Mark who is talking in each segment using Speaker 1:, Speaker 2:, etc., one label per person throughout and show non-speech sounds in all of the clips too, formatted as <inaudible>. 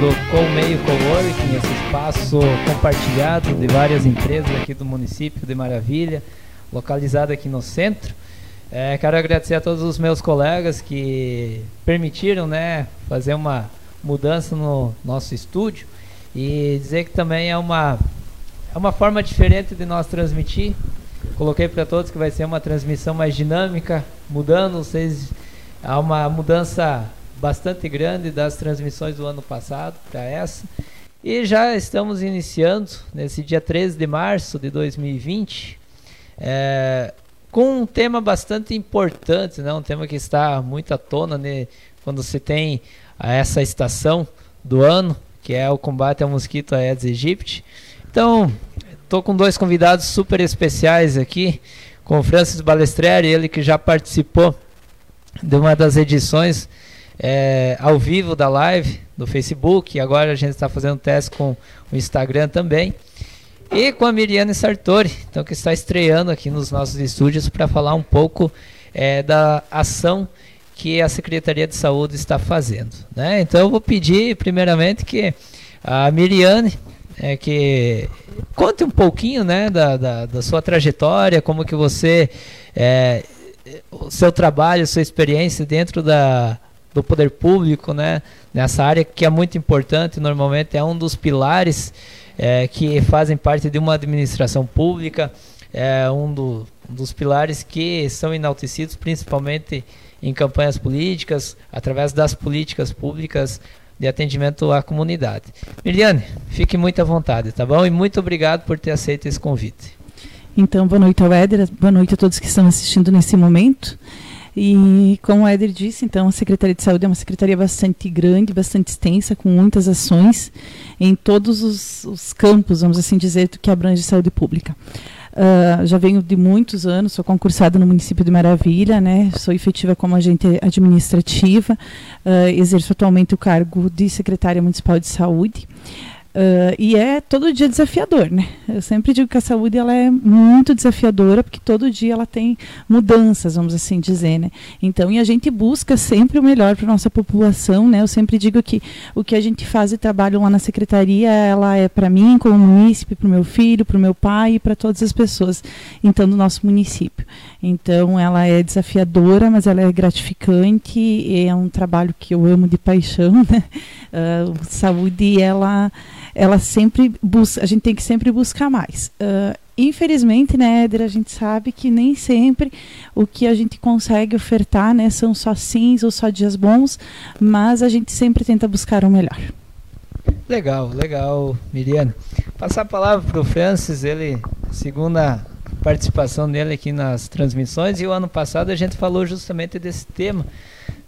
Speaker 1: do Colmeio Coworking, esse espaço compartilhado de várias empresas aqui do município de Maravilha, localizado aqui no centro. É, quero agradecer a todos os meus colegas que permitiram né, fazer uma mudança no nosso estúdio e dizer que também é uma, é uma forma diferente de nós transmitir. Coloquei para todos que vai ser uma transmissão mais dinâmica, mudando, vocês há uma mudança bastante grande das transmissões do ano passado para essa. E já estamos iniciando nesse dia 13 de março de 2020 é, com um tema bastante importante, né? um tema que está muito à tona né? quando se tem essa estação do ano, que é o combate ao mosquito Aedes aegypti. Então, estou com dois convidados super especiais aqui, com o Francis Balestrieri, ele que já participou de uma das edições é, ao vivo da live do Facebook, agora a gente está fazendo teste com o Instagram também. E com a Miriane Sartori, então, que está estreando aqui nos nossos estúdios para falar um pouco é, da ação que a Secretaria de Saúde está fazendo. Né? Então eu vou pedir primeiramente que a Miriane é, que conte um pouquinho né, da, da, da sua trajetória, como que você, é, o seu trabalho, sua experiência dentro da, do poder público, né, nessa área que é muito importante, normalmente é um dos pilares é, que fazem parte de uma administração pública, é um, do, um dos pilares que são enaltecidos principalmente em campanhas políticas, através das políticas públicas de atendimento à comunidade. Miriane, fique muito à vontade, tá bom? E muito obrigado por ter aceito esse convite.
Speaker 2: Então, boa noite ao Éder, boa noite a todos que estão assistindo nesse momento. E como o Éder disse, então a Secretaria de Saúde é uma secretaria bastante grande, bastante extensa, com muitas ações em todos os, os campos, vamos assim dizer, que abrange saúde pública. Uh, já venho de muitos anos, sou concursada no município de Maravilha, né? Sou efetiva como agente administrativa, uh, exerço atualmente o cargo de secretária municipal de saúde. Uh, e é todo dia desafiador, né? Eu sempre digo que a saúde ela é muito desafiadora porque todo dia ela tem mudanças, vamos assim dizer, né? Então, e a gente busca sempre o melhor para nossa população, né? Eu sempre digo que o que a gente faz e trabalho lá na secretaria, ela é para mim, como munícipe, para o meu filho, para o meu pai e para todas as pessoas, então do nosso município. Então, ela é desafiadora, mas ela é gratificante, é um trabalho que eu amo de paixão, né? Uh, saúde, ela ela sempre busca, a gente tem que sempre buscar mais. Uh, infelizmente, né, Éder, a gente sabe que nem sempre o que a gente consegue ofertar, né, são só sims ou só dias bons, mas a gente sempre tenta buscar o melhor.
Speaker 1: Legal, legal, Miriana. Passar a palavra para o Francis, ele, segunda participação dele aqui nas transmissões, e o ano passado a gente falou justamente desse tema,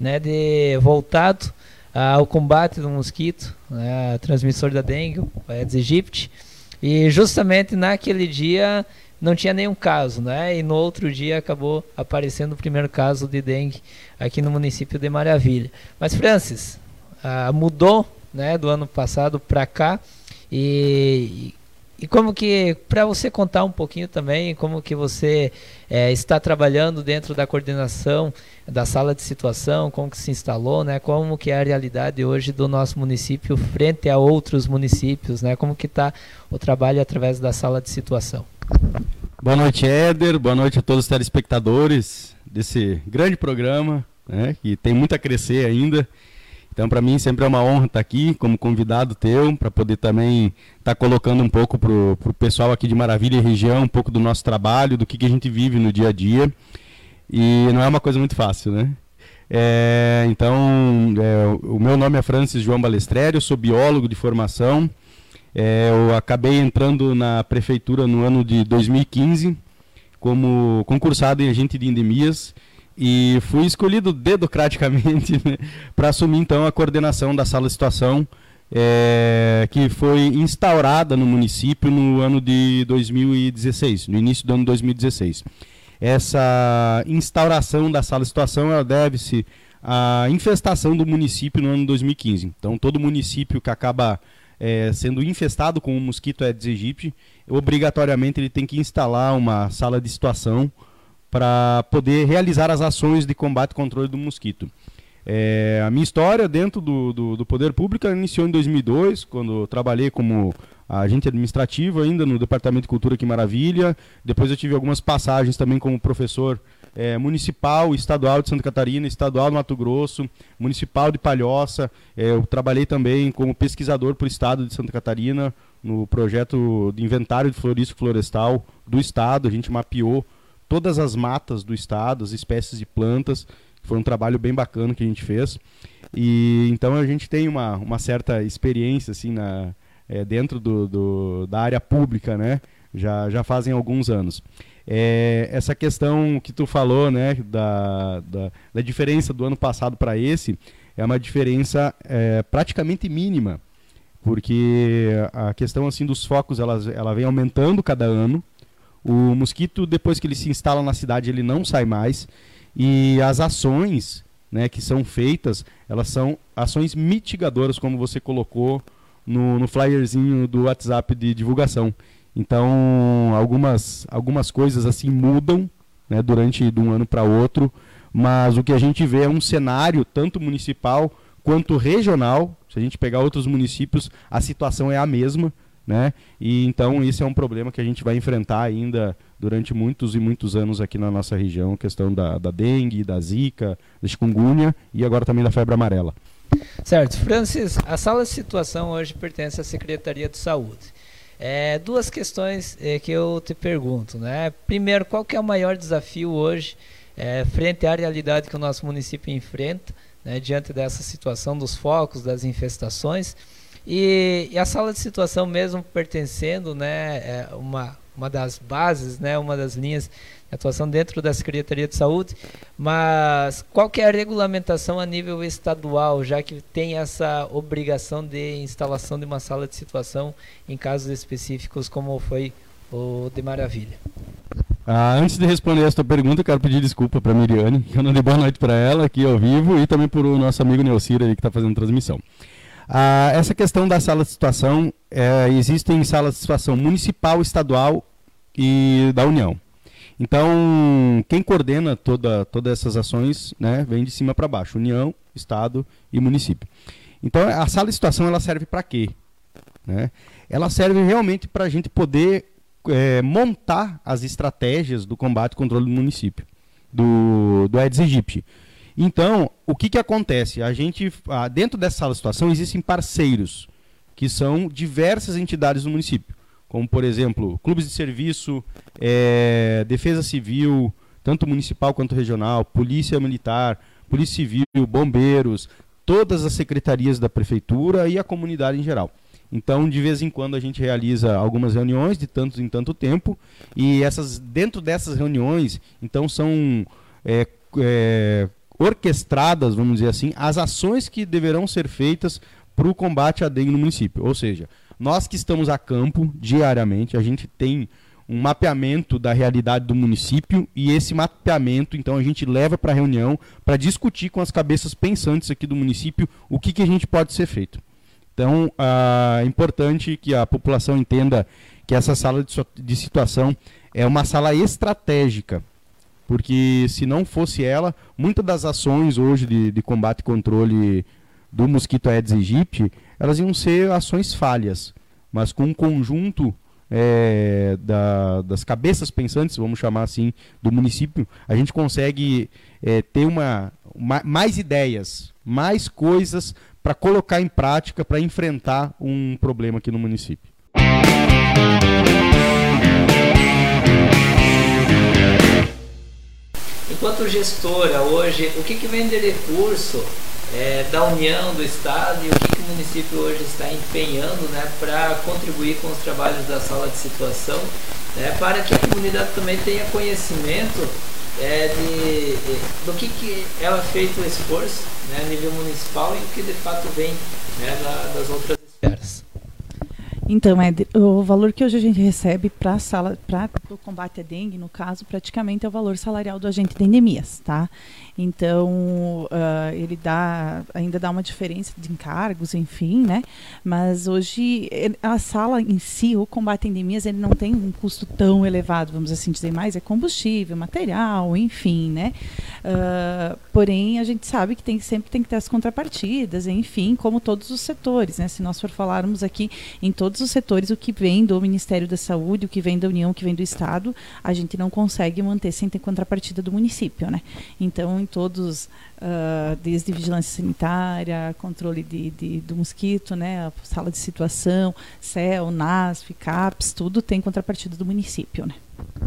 Speaker 1: né, de voltado ao combate do mosquito, né, transmissor da dengue, o Aedes aegypti. E justamente naquele dia não tinha nenhum caso, né? E no outro dia acabou aparecendo o primeiro caso de dengue aqui no município de Maravilha. Mas Francis, ah, mudou, né, do ano passado para cá e e como que, para você contar um pouquinho também, como que você é, está trabalhando dentro da coordenação da sala de situação, como que se instalou, né? Como que é a realidade hoje do nosso município frente a outros municípios, né? Como que está o trabalho através da sala de situação?
Speaker 3: Boa noite, Éder. Boa noite a todos os telespectadores desse grande programa, né? Que tem muito a crescer ainda. Então, para mim, sempre é uma honra estar aqui como convidado teu, para poder também estar tá colocando um pouco para o pessoal aqui de Maravilha e região, um pouco do nosso trabalho, do que, que a gente vive no dia a dia. E não é uma coisa muito fácil, né? É, então, é, o meu nome é Francis João Balestrério, sou biólogo de formação. É, eu acabei entrando na prefeitura no ano de 2015 como concursado em agente de endemias e fui escolhido dedocraticamente <laughs> né, para assumir então a coordenação da sala de situação é, que foi instaurada no município no ano de 2016, no início do ano 2016. Essa instauração da sala de situação deve-se à infestação do município no ano 2015. Então, todo município que acaba é, sendo infestado com o mosquito Aedes aegypti, obrigatoriamente ele tem que instalar uma sala de situação para poder realizar as ações de combate e controle do mosquito. É, a minha história dentro do, do, do, poder público iniciou em 2002, quando trabalhei como agente administrativo ainda no Departamento de Cultura aqui Maravilha. Depois eu tive algumas passagens também como professor é, municipal, estadual de Santa Catarina, estadual do Mato Grosso, municipal de Palhoça. É, eu trabalhei também como pesquisador para o estado de Santa Catarina, no projeto de inventário de florístico florestal do estado. A gente mapeou todas as matas do estado, as espécies de plantas. Foi um trabalho bem bacana que a gente fez. E então a gente tem uma, uma certa experiência assim na, é, dentro do, do, da área pública, né? Já, já fazem alguns anos. É, essa questão que tu falou, né, da, da, da diferença do ano passado para esse, é uma diferença é, praticamente mínima, porque a questão assim dos focos ela, ela vem aumentando cada ano. O mosquito depois que ele se instala na cidade ele não sai mais e as ações, né, que são feitas, elas são ações mitigadoras, como você colocou no, no flyerzinho do WhatsApp de divulgação. Então, algumas, algumas coisas assim mudam né, durante de um ano para outro, mas o que a gente vê é um cenário tanto municipal quanto regional. Se a gente pegar outros municípios, a situação é a mesma. Né? E então esse é um problema que a gente vai enfrentar ainda durante muitos e muitos anos aqui na nossa região, questão da, da dengue, da zika, da chikungunya e agora também da febre amarela.
Speaker 1: Certo. Francis, a sala de situação hoje pertence à Secretaria de Saúde. É, duas questões é, que eu te pergunto, né? Primeiro, qual que é o maior desafio hoje é, frente à realidade que o nosso município enfrenta, né, diante dessa situação dos focos, das infestações? E, e a sala de situação mesmo pertencendo, né, é uma, uma das bases, né, uma das linhas atuação dentro da Secretaria de Saúde, mas qual que é a regulamentação a nível estadual, já que tem essa obrigação de instalação de uma sala de situação em casos específicos como foi o de Maravilha?
Speaker 3: Ah, antes de responder esta pergunta, quero pedir desculpa para a Miriane, que eu não dei boa noite para ela aqui ao vivo e também para o nosso amigo Neucir aí que está fazendo transmissão. Ah, essa questão da sala de situação, é, existem salas de situação municipal, estadual e da União. Então, quem coordena toda, todas essas ações né, vem de cima para baixo, União, Estado e município. Então, a sala de situação ela serve para quê? Né? Ela serve realmente para a gente poder é, montar as estratégias do combate e controle do município, do, do Aedes aegypti. Então, o que, que acontece? A gente, dentro dessa situação, existem parceiros, que são diversas entidades do município como por exemplo clubes de serviço, é, defesa civil, tanto municipal quanto regional, polícia militar, polícia civil, bombeiros, todas as secretarias da prefeitura e a comunidade em geral. Então, de vez em quando a gente realiza algumas reuniões de tanto em tanto tempo e essas dentro dessas reuniões, então são é, é, orquestradas, vamos dizer assim, as ações que deverão ser feitas para o combate à dengue no município. Ou seja, nós que estamos a campo diariamente, a gente tem um mapeamento da realidade do município e esse mapeamento, então, a gente leva para a reunião para discutir com as cabeças pensantes aqui do município o que, que a gente pode ser feito. Então, ah, é importante que a população entenda que essa sala de situação é uma sala estratégica, porque se não fosse ela, muitas das ações hoje de, de combate e controle do mosquito Aedes aegypti, elas iam ser ações falhas, mas com um conjunto é, da, das cabeças pensantes, vamos chamar assim, do município, a gente consegue é, ter uma, uma, mais ideias, mais coisas para colocar em prática para enfrentar um problema aqui no município.
Speaker 1: Enquanto gestora hoje, o que, que vem de recurso é, da União, do Estado e o que, que o município hoje está empenhando né, para contribuir com os trabalhos da sala de situação, né, para que a comunidade também tenha conhecimento é, de, de, do que, que ela é feito o esforço né, a nível municipal e o que de fato vem né, da, das outras esferas.
Speaker 2: Então, Éder, o valor que hoje a gente recebe para sala, para o combate à dengue, no caso, praticamente é o valor salarial do agente de endemias, tá? Então, uh, ele dá, ainda dá uma diferença de encargos, enfim, né? Mas hoje, a sala em si, o combate a endemias, ele não tem um custo tão elevado, vamos assim dizer, mais é combustível, material, enfim, né? Uh, porém, a gente sabe que tem, sempre tem que ter as contrapartidas, enfim, como todos os setores, né? Se nós for falarmos aqui em todos os setores, o que vem do Ministério da Saúde, o que vem da União, o que vem do Estado, a gente não consegue manter sem ter contrapartida do município, né? Então, em todos, uh, desde vigilância sanitária, controle de, de, do mosquito, né, a sala de situação, CEL, NASF, CAPS, tudo tem contrapartida do município, né?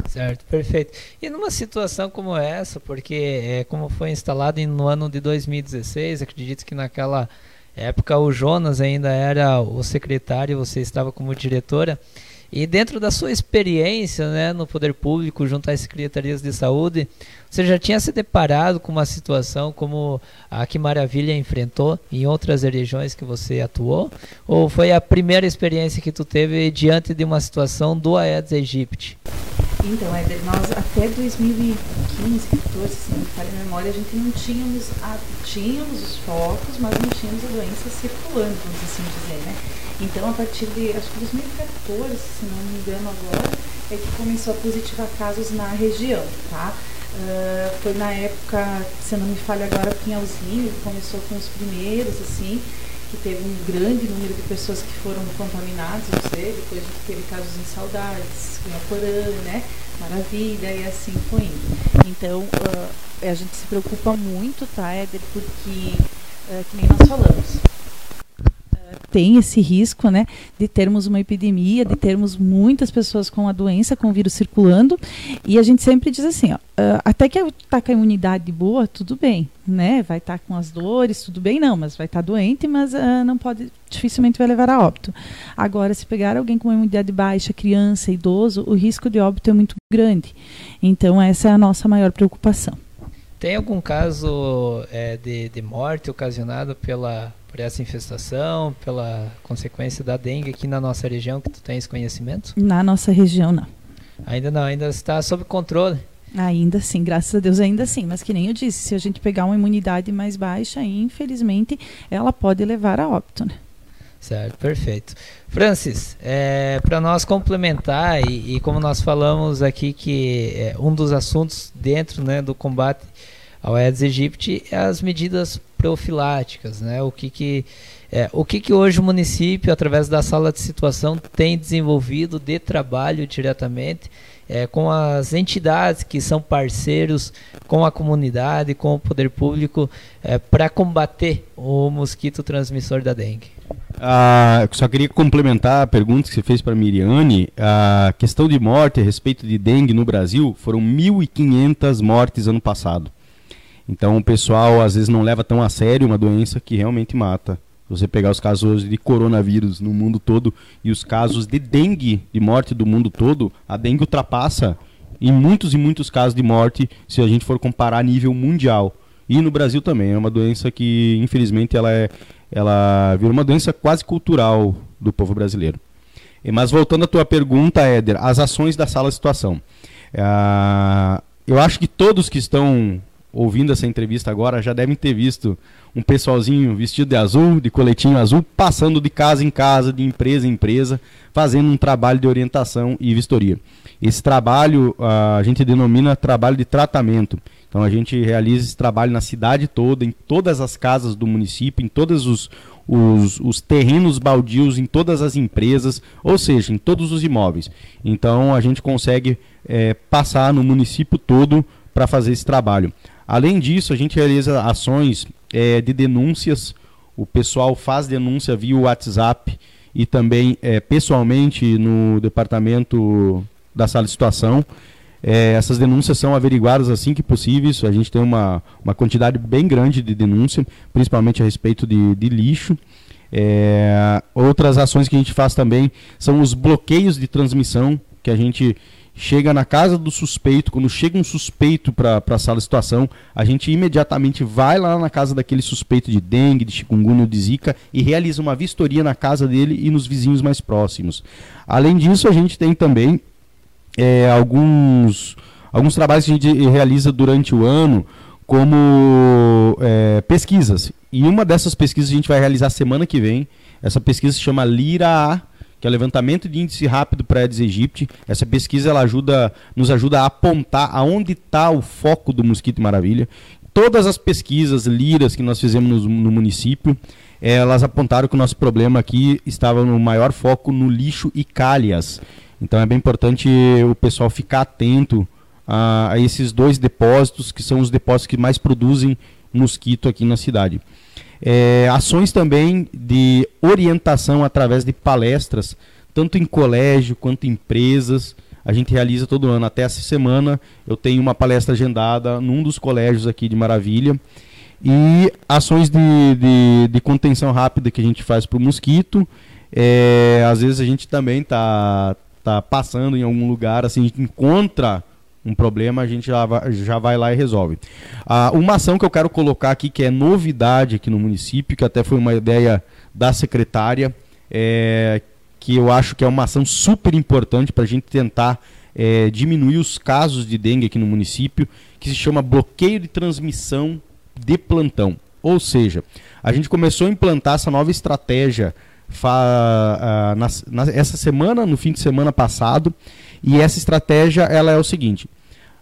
Speaker 1: Certo, perfeito. E numa situação como essa, porque é, como foi instalado no ano de 2016, acredito que naquela época o Jonas ainda era o secretário, você estava como diretora. E dentro da sua experiência né, no poder público, junto às secretarias de saúde, você já tinha se deparado com uma situação como a que Maravilha enfrentou em outras regiões que você atuou? Ou foi a primeira experiência que tu teve diante de uma situação do Aedes aegypti?
Speaker 2: Então, Éder, nós até 2015, 14, se não me falha a memória, a gente não tínhamos, a, tínhamos os focos, mas não tínhamos a doença circulando, vamos assim dizer, né? Então, a partir de, acho que 2014, se não me engano agora, é que começou a positivar casos na região, tá? Uh, foi na época, se não me falha agora, Pinhalzinho começou com os primeiros, assim, que teve um grande número de pessoas que foram contaminadas, não sei, depois teve casos em Saudades, Cunhaporã, né? Maravilha, e assim foi indo. Então, uh, a gente se preocupa muito, tá, Éder, porque, uh, que nem nós falamos, tem esse risco, né, de termos uma epidemia, de termos muitas pessoas com a doença, com o vírus circulando, e a gente sempre diz assim, ó, uh, até que está com a imunidade boa, tudo bem, né, vai estar tá com as dores, tudo bem, não, mas vai estar tá doente, mas uh, não pode, dificilmente vai levar a óbito. Agora, se pegar alguém com uma imunidade baixa, criança, idoso, o risco de óbito é muito grande. Então, essa é a nossa maior preocupação.
Speaker 1: Tem algum caso é, de, de morte ocasionado pela por essa infestação, pela consequência da dengue aqui na nossa região, que tu tens conhecimento?
Speaker 2: Na nossa região, não.
Speaker 1: Ainda não, ainda está sob controle.
Speaker 2: Ainda sim, graças a Deus, ainda sim. Mas que nem eu disse, se a gente pegar uma imunidade mais baixa, infelizmente, ela pode levar a óbito, né?
Speaker 1: Certo, perfeito. Francis, é, para nós complementar, e, e, como nós falamos aqui que é, um dos assuntos dentro né, do combate ao Aedes aegypti é as medidas profiláticas, né? O que que é, o que que hoje o município, através da sala de situação, tem desenvolvido de trabalho diretamente é, com as entidades que são parceiros com a comunidade, com o poder público, é, para combater o mosquito transmissor da dengue?
Speaker 3: Ah, só queria complementar a pergunta que você fez para Miriane. A questão de morte a respeito de dengue no Brasil foram 1.500 mortes ano passado. Então o pessoal às vezes não leva tão a sério uma doença que realmente mata. Se você pegar os casos de coronavírus no mundo todo e os casos de dengue, de morte do mundo todo, a dengue ultrapassa em muitos e muitos casos de morte se a gente for comparar a nível mundial. E no Brasil também, é uma doença que infelizmente ela é ela virou uma doença quase cultural do povo brasileiro. Mas voltando à tua pergunta, Éder, as ações da sala de situação. Uh, eu acho que todos que estão ouvindo essa entrevista agora já devem ter visto um pessoalzinho vestido de azul, de coletinho azul, passando de casa em casa, de empresa em empresa, fazendo um trabalho de orientação e vistoria. Esse trabalho a gente denomina trabalho de tratamento. Então a gente realiza esse trabalho na cidade toda, em todas as casas do município, em todos os, os, os, terrenos baldios, em todas as empresas, ou seja, em todos os imóveis. Então a gente consegue é, passar no município todo para fazer esse trabalho. Além disso, a gente realiza ações é, de denúncias. O pessoal faz denúncia via WhatsApp e também é, pessoalmente no departamento da sala de situação. É, essas denúncias são averiguadas assim que possível. A gente tem uma, uma quantidade bem grande de denúncia, principalmente a respeito de, de lixo. É, outras ações que a gente faz também são os bloqueios de transmissão, que a gente chega na casa do suspeito, quando chega um suspeito para a sala de situação, a gente imediatamente vai lá na casa daquele suspeito de dengue, de chikungunya ou de zika e realiza uma vistoria na casa dele e nos vizinhos mais próximos. Além disso, a gente tem também é, alguns, alguns trabalhos que a gente realiza durante o ano, como é, pesquisas. E uma dessas pesquisas a gente vai realizar semana que vem. Essa pesquisa se chama LIRA-A, que é o levantamento de índice rápido para Aedes aegypti. Essa pesquisa ela ajuda, nos ajuda a apontar aonde está o foco do mosquito maravilha. Todas as pesquisas liras que nós fizemos no, no município, elas apontaram que o nosso problema aqui estava no maior foco no lixo e calhas. Então é bem importante o pessoal ficar atento a, a esses dois depósitos, que são os depósitos que mais produzem mosquito aqui na cidade. É, ações também de orientação através de palestras, tanto em colégio quanto em empresas. A gente realiza todo ano. Até essa semana eu tenho uma palestra agendada num dos colégios aqui de Maravilha. E ações de, de, de contenção rápida que a gente faz para o mosquito. É, às vezes a gente também está tá passando em algum lugar, assim, a gente encontra um problema, a gente já vai, lá e resolve. Ah, uma ação que eu quero colocar aqui, que é novidade aqui no município, que até foi uma ideia da secretária, é, que eu acho que é uma ação super importante para a gente tentar é, diminuir os casos de dengue aqui no município, que se chama bloqueio de transmissão de plantão. Ou seja, a gente começou a implantar essa nova estratégia fa, na, na, essa semana, no fim de semana passado, e essa estratégia ela é o seguinte: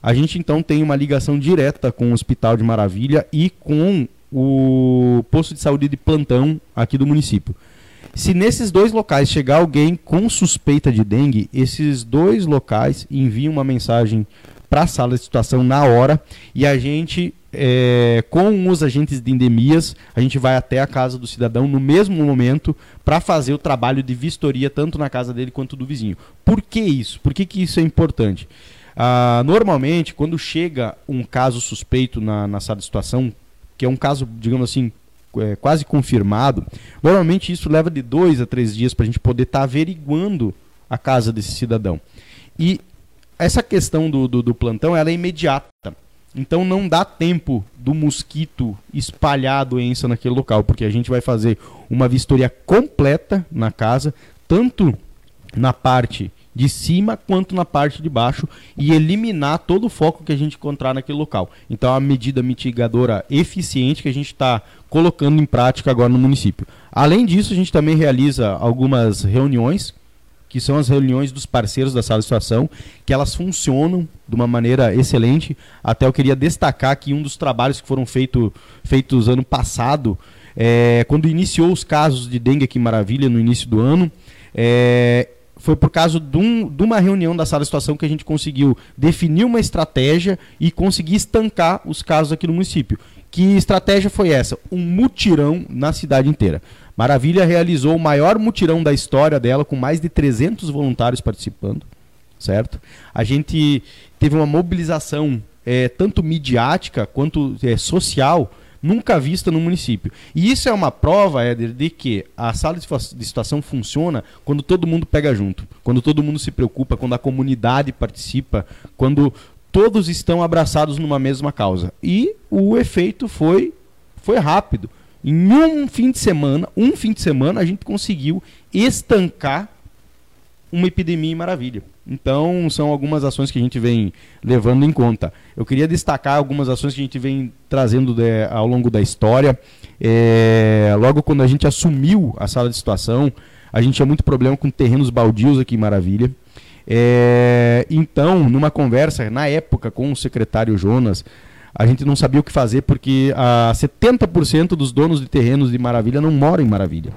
Speaker 3: a gente então tem uma ligação direta com o Hospital de Maravilha e com o posto de saúde de plantão aqui do município. Se nesses dois locais chegar alguém com suspeita de dengue, esses dois locais enviam uma mensagem para a sala de situação na hora e a gente, é, com os agentes de endemias, a gente vai até a casa do cidadão no mesmo momento para fazer o trabalho de vistoria tanto na casa dele quanto do vizinho. Por que isso? Por que, que isso é importante? Ah, normalmente, quando chega um caso suspeito na, na sala de situação, que é um caso, digamos assim, é, quase confirmado, normalmente isso leva de dois a três dias para a gente poder estar tá averiguando a casa desse cidadão. E essa questão do, do, do, plantão ela é imediata. Então não dá tempo do mosquito espalhar a doença naquele local, porque a gente vai fazer uma vistoria completa na casa, tanto na parte de cima quanto na parte de baixo e eliminar todo o foco que a gente encontrar naquele local. Então, é uma medida mitigadora eficiente que a gente está colocando em prática agora no município. Além disso, a gente também realiza algumas reuniões, que são as reuniões dos parceiros da sala de situação, que elas funcionam de uma maneira excelente. Até eu queria destacar que um dos trabalhos que foram feito, feitos ano passado, é, quando iniciou os casos de dengue aqui em Maravilha, no início do ano, é, foi por causa de, um, de, uma reunião da sala de situação que a gente conseguiu definir uma estratégia e conseguir estancar os casos aqui no município. Que estratégia foi essa? Um mutirão na cidade inteira. Maravilha realizou o maior mutirão da história dela, com mais de 300 voluntários participando, certo? A gente teve uma mobilização é, tanto midiática quanto é, social nunca vista no município. E isso é uma prova, Éder, de que a sala de situação funciona quando todo mundo pega junto, quando todo mundo se preocupa, quando a comunidade participa, quando todos estão abraçados numa mesma causa. E o efeito foi, foi rápido. Em um fim de semana, um fim de semana, a gente conseguiu estancar uma epidemia em Maravilha. Então, são algumas ações que a gente vem levando em conta. Eu queria destacar algumas ações que a gente vem trazendo de, ao longo da história. É, logo quando a gente assumiu a sala de situação, a gente tinha muito problema com terrenos baldios aqui em Maravilha. É, então, numa conversa, na época, com o secretário Jonas, a gente não sabia o que fazer porque a 70% dos donos de terrenos de Maravilha não moram em Maravilha.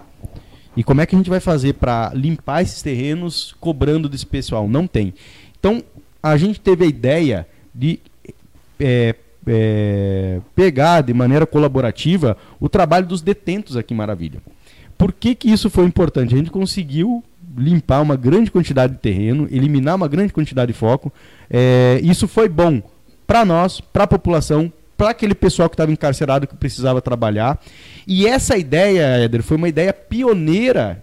Speaker 3: E como é que a gente vai fazer para limpar esses terrenos cobrando desse pessoal? Não tem. Então, a gente teve a ideia de é, é, pegar de maneira colaborativa o trabalho dos detentos aqui em Maravilha. Por que, que isso foi importante? A gente conseguiu limpar uma grande quantidade de terreno, eliminar uma grande quantidade de foco. É, isso foi bom para nós, para a população, para aquele pessoal que estava encarcerado que precisava trabalhar. E essa ideia, Éder, foi uma ideia pioneira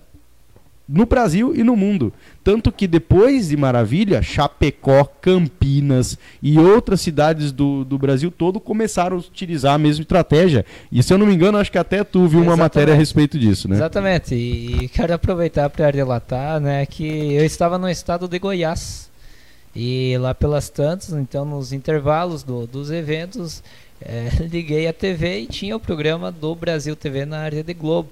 Speaker 3: no Brasil e no mundo. Tanto que depois de Maravilha, Chapecó, Campinas e outras cidades do, do Brasil todo começaram a utilizar a mesma estratégia. E se eu não me engano, acho que até tu viu uma matéria a respeito disso, né?
Speaker 1: Exatamente. E, e quero aproveitar para relatar né, que eu estava no estado de Goiás. E lá pelas tantas, então nos intervalos do, dos eventos, é, <laughs> liguei a TV e tinha o programa do Brasil TV na área de Globo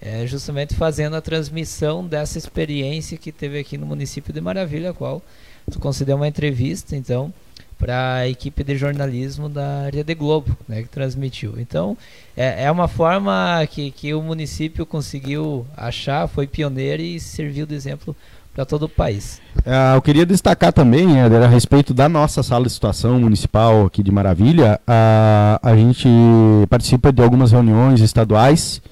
Speaker 1: é, justamente fazendo a transmissão dessa experiência que teve aqui no município de Maravilha, a qual tu concedeu uma entrevista, então, para a equipe de jornalismo da área de Globo, né, que transmitiu. Então, é, é uma forma que, que o município conseguiu achar, foi pioneiro e serviu de exemplo para todo o país.
Speaker 3: É, eu queria destacar também, Éder, a respeito da nossa sala de situação municipal aqui de Maravilha, a, a gente participa de algumas reuniões estaduais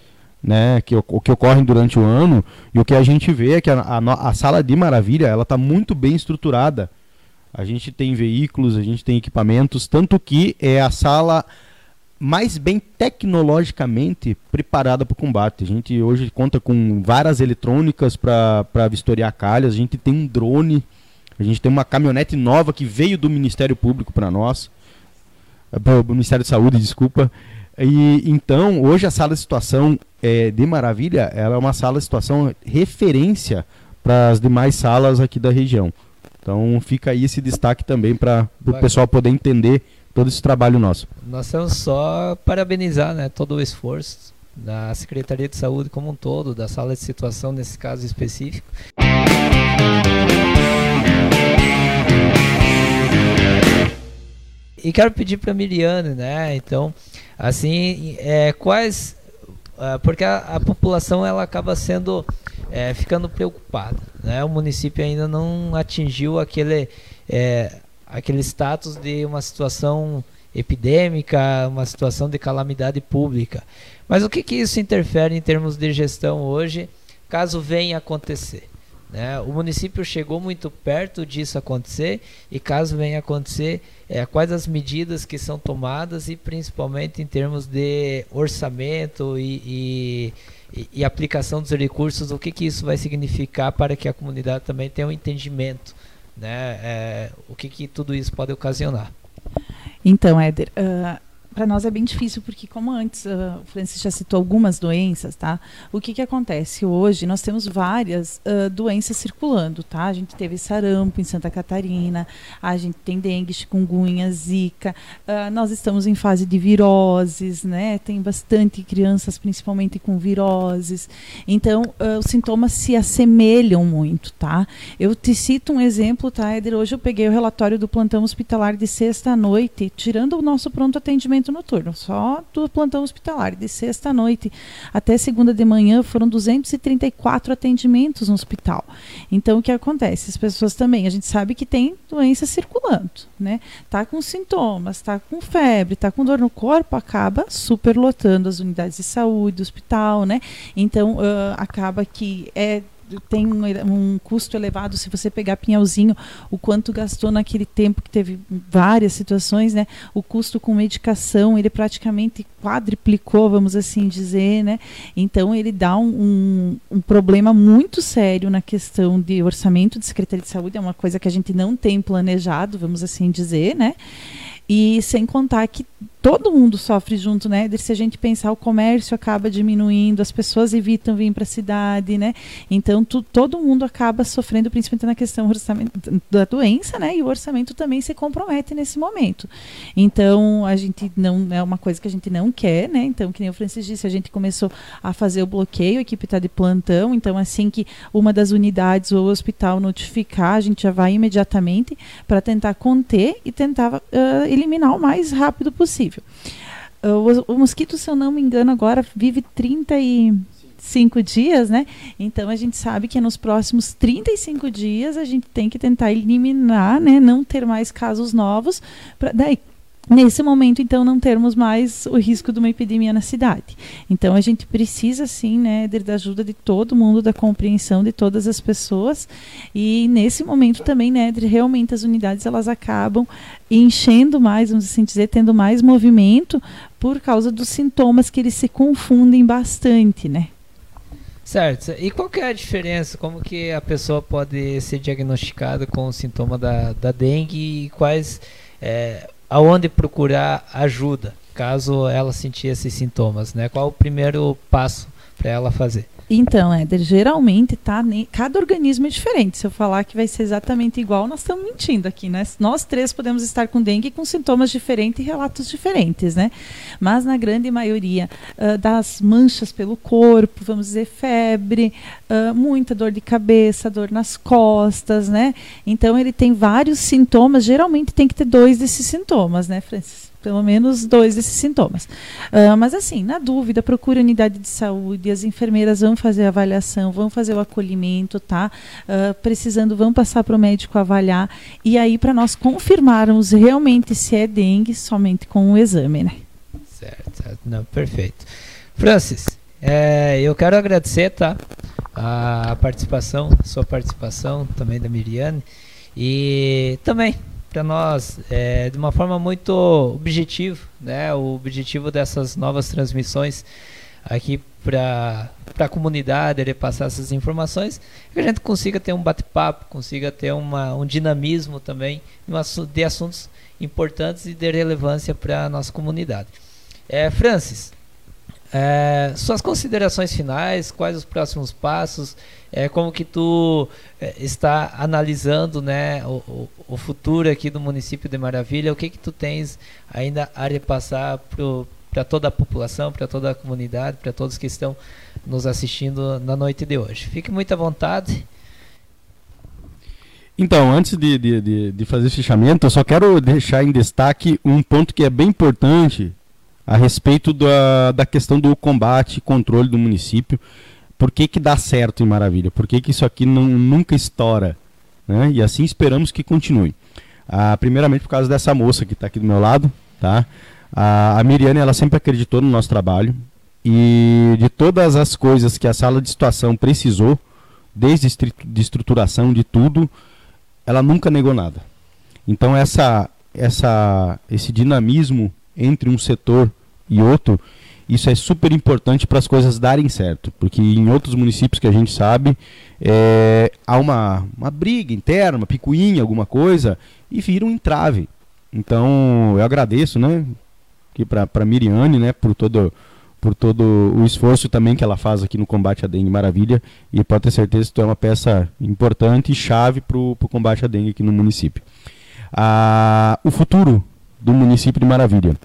Speaker 3: né, que, que ocorrem durante o ano, e o que a gente vê é que a, a, a sala de maravilha ela está muito bem estruturada. A gente tem veículos, a gente tem equipamentos, tanto que é a sala mais bem tecnologicamente preparada para o combate. A gente hoje conta com várias eletrônicas para vistoriar calhas, a gente tem um drone, a gente tem uma caminhonete nova que veio do Ministério Público para nós, do Ministério de Saúde, desculpa. E então, hoje a sala de situação é, de Maravilha, ela é uma sala de situação referência para as demais salas aqui da região. Então fica aí esse destaque também para o pessoal poder entender todo esse trabalho nosso.
Speaker 1: Nós temos só parabenizar né, todo o esforço da Secretaria de Saúde como um todo, da sala de situação nesse caso específico. E quero pedir para a Miriane, né? Então, assim, é, quais Uh, porque a, a, população ela acaba sendo é, ficando preocupada. Né? O município ainda não atingiu aquele, é, aquele status de uma situação epidêmica, uma situação de calamidade pública. Mas o que, que isso interfere em termos de gestão hoje, caso venha acontecer? Né? O município chegou muito perto disso acontecer e caso venha acontecer, é, quais as medidas que são tomadas e principalmente em termos de orçamento e, e, e aplicação dos recursos, o que, que isso vai significar para que a comunidade também tenha um entendimento, né? É, o que, que tudo isso pode ocasionar.
Speaker 2: Então, Éder, uh, para nós é bem difícil, porque como antes uh, o Francis já citou algumas doenças, tá? O que que acontece? Hoje nós temos várias uh, doenças circulando, tá? A gente teve sarampo em Santa Catarina, a gente tem dengue, chikungunya, zika, uh, nós estamos em fase de viroses, né? Tem bastante crianças, principalmente com viroses. Então, os sintomas se assemelham muito, tá? Eu te cito um exemplo, tá, Eder? Hoje eu peguei o relatório do plantão hospitalar de sexta à noite, tirando o nosso pronto atendimento atendimento noturno, só do plantão hospitalar. De sexta à noite até segunda de manhã foram 234 atendimentos no hospital. Então, o que acontece? As pessoas também, a gente sabe que tem doença circulando, né? Tá com sintomas, tá com febre, tá com dor no corpo, acaba superlotando as unidades de saúde, do hospital, né? Então, uh, acaba que é tem um, um, custo elevado se você pegar Pinhalzinho, o quanto gastou naquele tempo que teve várias situações, né? O custo com medicação, ele praticamente quadriplicou, vamos assim dizer, né? Então ele dá um, um, um problema muito sério na questão de orçamento de Secretaria de Saúde, é uma coisa que a gente não tem planejado, vamos assim dizer, né? E sem contar que todo mundo sofre junto, né? Se a gente pensar, o comércio acaba diminuindo, as pessoas evitam vir para a cidade, né? Então, tu, todo mundo acaba sofrendo, principalmente na questão da doença, né? E o orçamento também se compromete nesse momento. Então, a gente não é uma coisa que a gente não quer, né? Então, que nem o Francis disse, a gente começou a fazer o bloqueio, a equipe está de plantão, então assim que uma das unidades ou o hospital notificar, a gente já vai imediatamente para tentar conter e tentar uh, eliminar o mais rápido possível possível. O, o, mosquito, se eu não me engano, agora vive 35 dias, né? Então a gente sabe que nos próximos 35 dias a gente tem que tentar eliminar, né? Não ter mais casos novos. Pra, daí, nesse momento, então, não termos mais o risco de uma epidemia na cidade. Então, a gente precisa, sim, né, da ajuda de todo mundo, da compreensão de todas as pessoas. E, nesse momento também, né, realmente as unidades elas acabam enchendo mais, vamos assim dizer, tendo mais movimento por causa dos sintomas que eles se confundem bastante, né?
Speaker 1: Certo. E qual que é a diferença? Como que a pessoa pode ser diagnosticada com o sintoma da, da dengue e quais é, aonde procurar ajuda caso ela sentir esses sintomas, né? Qual o primeiro passo para ela fazer?
Speaker 2: Então, Éder, geralmente tá cada organismo é diferente. Se eu falar que vai ser exatamente igual, nós estamos mentindo aqui, né? Nós três podemos estar com dengue com sintomas diferentes e relatos diferentes, né? Mas na grande maioria uh, das manchas pelo corpo, vamos dizer febre, uh, muita dor de cabeça, dor nas costas, né? Então ele tem vários sintomas. Geralmente tem que ter dois desses sintomas, né, Francis? pelo menos dois desses sintomas. Uh, mas assim, na dúvida, procure a unidade de saúde, as enfermeiras vão fazer a avaliação, vão fazer o acolhimento, tá? Uh, precisando, vão passar para o médico avaliar. E aí, para nós confirmarmos realmente se é dengue, somente com o exame, né?
Speaker 1: Certo, certo. Não, perfeito. Francis, é, eu quero agradecer, tá? A participação, sua participação, também da Miriane. E também para nós é, de uma forma muito objetiva, né? O objetivo dessas novas transmissões aqui para a comunidade, ele passar essas informações, que a gente consiga ter um bate-papo, consiga ter uma, um dinamismo também de assuntos importantes e de relevância para a nossa comunidade. É, Francis, é, suas considerações finais, quais os próximos passos, é, como que tu é, está analisando né, o, o, futuro aqui do município de Maravilha, o que que tu tens ainda a repassar para toda a população, para toda a comunidade, para todos que estão nos assistindo na noite de hoje. Fique muito à vontade.
Speaker 3: Então, antes de, de, de, de fazer fechamento, eu só quero deixar em destaque um ponto que é bem importante a respeito da, da questão do combate e controle do município. Por que, que dá certo em Maravilha? Por que, que isso aqui não, nunca estoura? Né? E assim esperamos que continue. Ah, primeiramente por causa dessa moça que está aqui do meu lado. Tá? A, a Miriane ela sempre acreditou no nosso trabalho. E de todas as coisas que a sala de situação precisou, desde de estruturação, de tudo, ela nunca negou nada. Então essa, essa, esse dinamismo entre um setor e outro, isso é super importante para as coisas darem certo, porque em outros municípios que a gente sabe, é, há uma, uma briga interna, uma picuinha, alguma coisa, e vira um entrave. Então, eu agradeço, né, para a Miriane, né, por todo por todo o esforço também que ela faz aqui no combate à dengue maravilha e pode ter certeza que tu é uma peça importante e chave para o combate à dengue aqui no município. Ah, o futuro do município de Maravilha.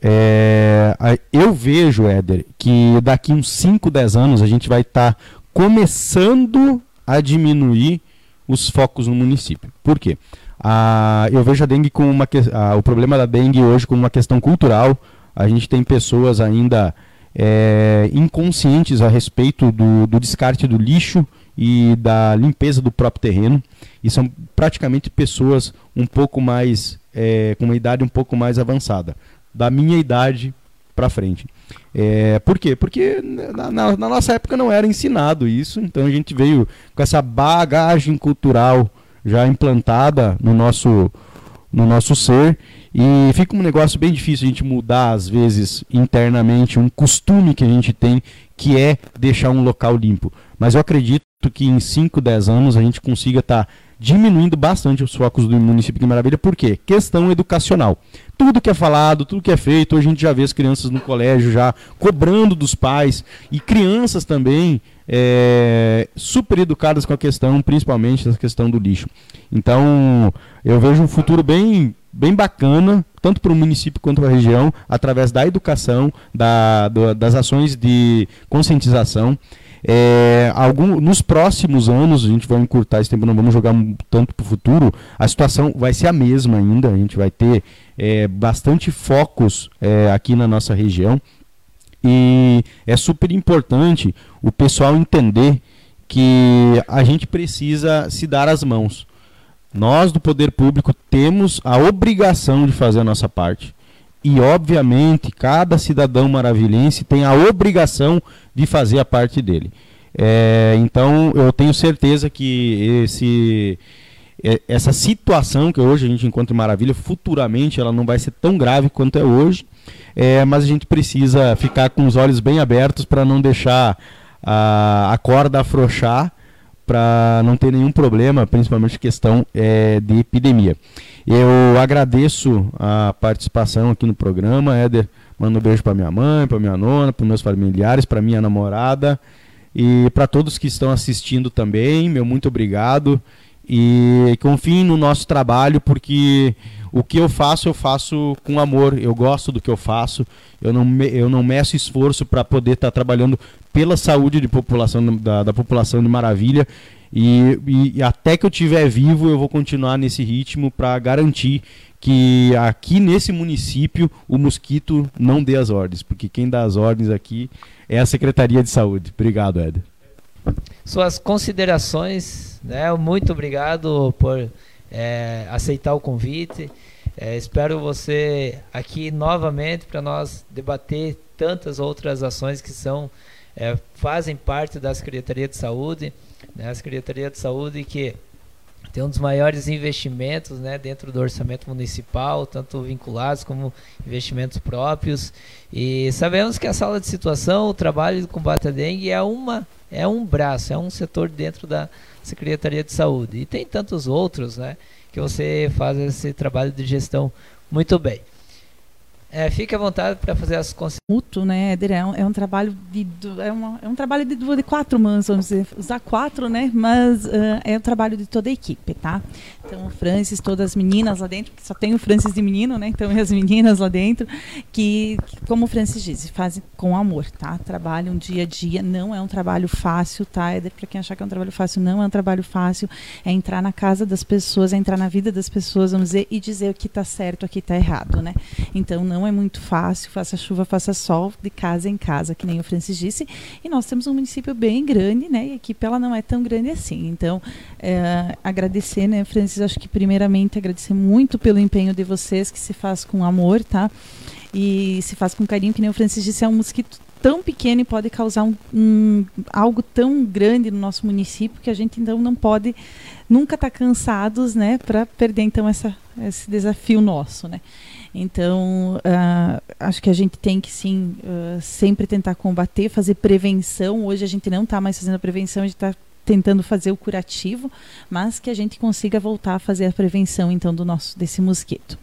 Speaker 3: É, eu vejo, Éder, que daqui uns 5, 10 anos a gente vai estar tá começando a diminuir os focos no município. Por quê? Ah, eu vejo a dengue com uma ah, o problema da dengue hoje como uma questão cultural. A gente tem pessoas ainda é, inconscientes a respeito do, do descarte do lixo e da limpeza do próprio terreno. E são praticamente pessoas um pouco mais, é, com uma idade um pouco mais avançada da minha idade para frente. É, por quê? Porque na, na, na, nossa época não era ensinado isso, então a gente veio com essa bagagem cultural já implantada no nosso, no nosso ser e fica um negócio bem difícil a gente mudar, às vezes, internamente, um costume que a gente tem, que é deixar um local limpo. Mas eu acredito que em 5, 10 anos a gente consiga estar tá diminuindo bastante os focos do município de Maravilha. Por quê? Questão educacional. Tudo que é falado, tudo que é feito, a gente já vê as crianças no colégio já cobrando dos pais e crianças também é, super educadas com a questão, principalmente essa questão do lixo. Então, eu vejo um futuro bem, bem bacana, tanto para o município quanto para a região, através da educação, da, do, das ações de conscientização. É, algum, nos próximos anos, a gente vai encurtar esse tempo, não vamos jogar tanto para o futuro, a situação vai ser a mesma ainda, a gente vai ter é, bastante focos é, aqui na nossa região. E é super importante o pessoal entender que a gente precisa se dar as mãos. Nós do poder público temos a obrigação de fazer a nossa parte. E, obviamente, cada cidadão maravilhense tem a obrigação de fazer a parte dele. É, então, eu tenho certeza que esse, é, essa situação que hoje a gente encontra em Maravilha, futuramente ela não vai ser tão grave quanto é hoje, é, mas a gente precisa ficar com os olhos bem abertos para não deixar a, a corda afrouxar para não ter nenhum problema, principalmente questão é, de epidemia. Eu agradeço a participação aqui no programa, Éder. Mando um beijo para minha mãe, para minha nona, para meus familiares, para minha namorada e para todos que estão assistindo também. Meu muito obrigado e confiem no nosso trabalho porque o que eu faço eu faço com amor. Eu gosto do que eu faço. Eu não me, eu não meço esforço para poder estar tá trabalhando pela saúde de população da, da população de Maravilha e, e, até que eu estiver vivo, eu vou continuar nesse ritmo para garantir que aqui nesse município o mosquito não dê as ordens, porque quem dá as ordens aqui é a Secretaria de Saúde. Obrigado, Éder.
Speaker 1: Suas considerações, né? Muito obrigado por é, aceitar o convite. É, espero você aqui novamente para nós debater tantas outras ações que são é, fazem parte da Secretaria de Saúde né, a Secretaria de Saúde que tem um dos maiores investimentos né, dentro do orçamento municipal, tanto vinculados como investimentos próprios. E sabemos que a sala de situação, o trabalho do combate à dengue é uma é um braço, é um setor dentro da Secretaria de Saúde. E tem tantos outros, né, que você faz esse trabalho de gestão muito bem. É, fique à vontade para fazer as
Speaker 2: mútuo, né, Éder? É um, é um trabalho de é, uma, é um trabalho de, de quatro mãos, vamos dizer, usar quatro, né? Mas uh, é o trabalho de toda a equipe, tá? Então, o Francis, todas as meninas lá dentro, só tem o Francis de menino, né? Então, e as meninas lá dentro, que, que, como o Francis disse, fazem com amor, tá? Trabalham dia a dia, não é um trabalho fácil, tá? Éder, para quem achar que é um trabalho fácil, não é um trabalho fácil, é entrar na casa das pessoas, é entrar na vida das pessoas, vamos dizer, e dizer o que está certo, o que está errado, né? Então, não é muito fácil, faça chuva, faça sol, de casa em casa, que nem o Francis disse, e nós temos um município bem grande, né? E a equipe, ela não é tão grande assim. Então, é, agradecer, né, Francis, acho que, primeiramente, agradecer muito pelo empenho de vocês, que se faz com amor, tá? E se faz com carinho, que nem o Francis disse, é um mosquito tão pequeno e pode causar um, um, algo tão grande no nosso município que a gente então não pode nunca estar tá cansados, né, para perder então essa, esse desafio nosso, né. Então uh, acho que a gente tem que sim uh, sempre tentar combater, fazer prevenção. Hoje a gente não está mais fazendo a prevenção, a gente está tentando fazer o curativo, mas que a gente consiga voltar a fazer a prevenção então do nosso desse mosquito.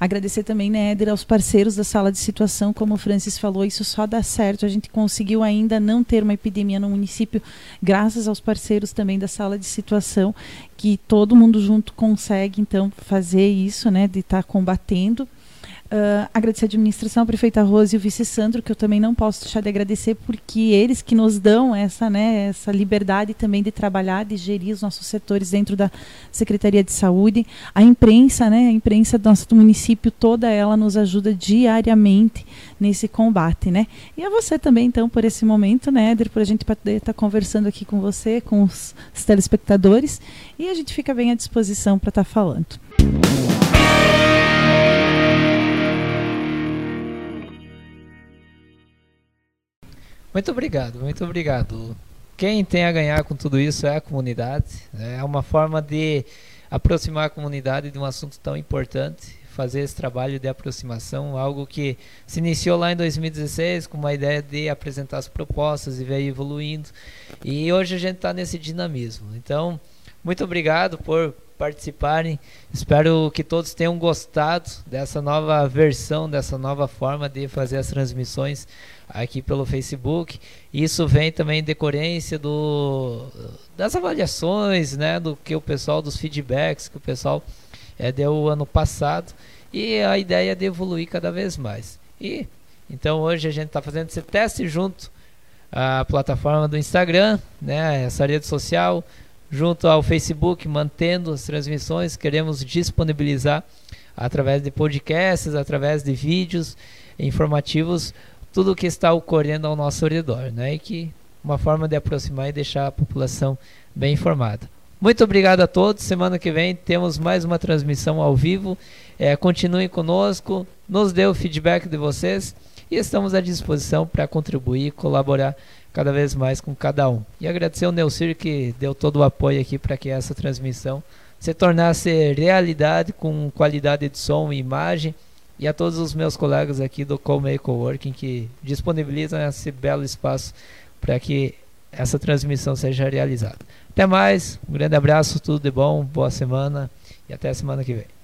Speaker 2: Agradecer também, né, Éder, aos parceiros da sala de situação, como o Francis falou, isso só dá certo. A gente conseguiu ainda não ter uma epidemia no município, graças aos parceiros também da sala de situação, que todo mundo junto consegue então fazer isso, né, de estar tá combatendo Uh, agradecer a administração, a prefeita Rose e o vice Sandro, que eu também não posso deixar de agradecer, porque eles que nos dão essa, né, essa liberdade também de trabalhar, de gerir os nossos setores dentro da Secretaria de Saúde. A imprensa, né, a imprensa do nosso município, toda ela nos ajuda diariamente nesse combate. Né? E a você também, então, por esse momento, né, Éder, por a gente poder estar conversando aqui com você, com os, os telespectadores, e a gente fica bem à disposição para estar falando.
Speaker 1: Muito obrigado, muito obrigado. Quem tem a ganhar com tudo isso é a comunidade. Né? É uma forma de aproximar a comunidade de um assunto tão importante, fazer esse trabalho de aproximação, algo que se iniciou lá em 2016 com uma ideia de apresentar as propostas e veio evoluindo. E hoje a gente está nesse dinamismo. Então, muito obrigado por participarem. Espero que todos tenham gostado dessa nova versão, dessa nova forma de fazer as transmissões aqui pelo Facebook. Isso vem também em decorrência do, das avaliações, né, do que o pessoal, dos feedbacks que o pessoal é, deu ano passado. E a ideia é de evoluir cada vez mais. E então hoje a gente está fazendo esse teste junto à plataforma do Instagram, né, essa rede social, junto ao Facebook, mantendo as transmissões. Queremos disponibilizar através de podcasts, através de vídeos informativos tudo o que está ocorrendo ao nosso redor, né? E que uma forma de aproximar e deixar a população bem informada. Muito obrigado a todos. Semana que vem temos mais uma transmissão ao vivo. É, continuem conosco, nos dê o feedback de vocês e estamos à disposição para contribuir e colaborar cada vez mais com cada um. E agradecer ao Neucir que deu todo o apoio aqui para que essa transmissão se tornasse realidade com qualidade de som e imagem e a todos os meus colegas aqui do Colmei Coworking que disponibilizam esse belo espaço para que essa transmissão seja realizada. Até mais, um grande abraço, tudo de bom, boa semana e até a semana que vem.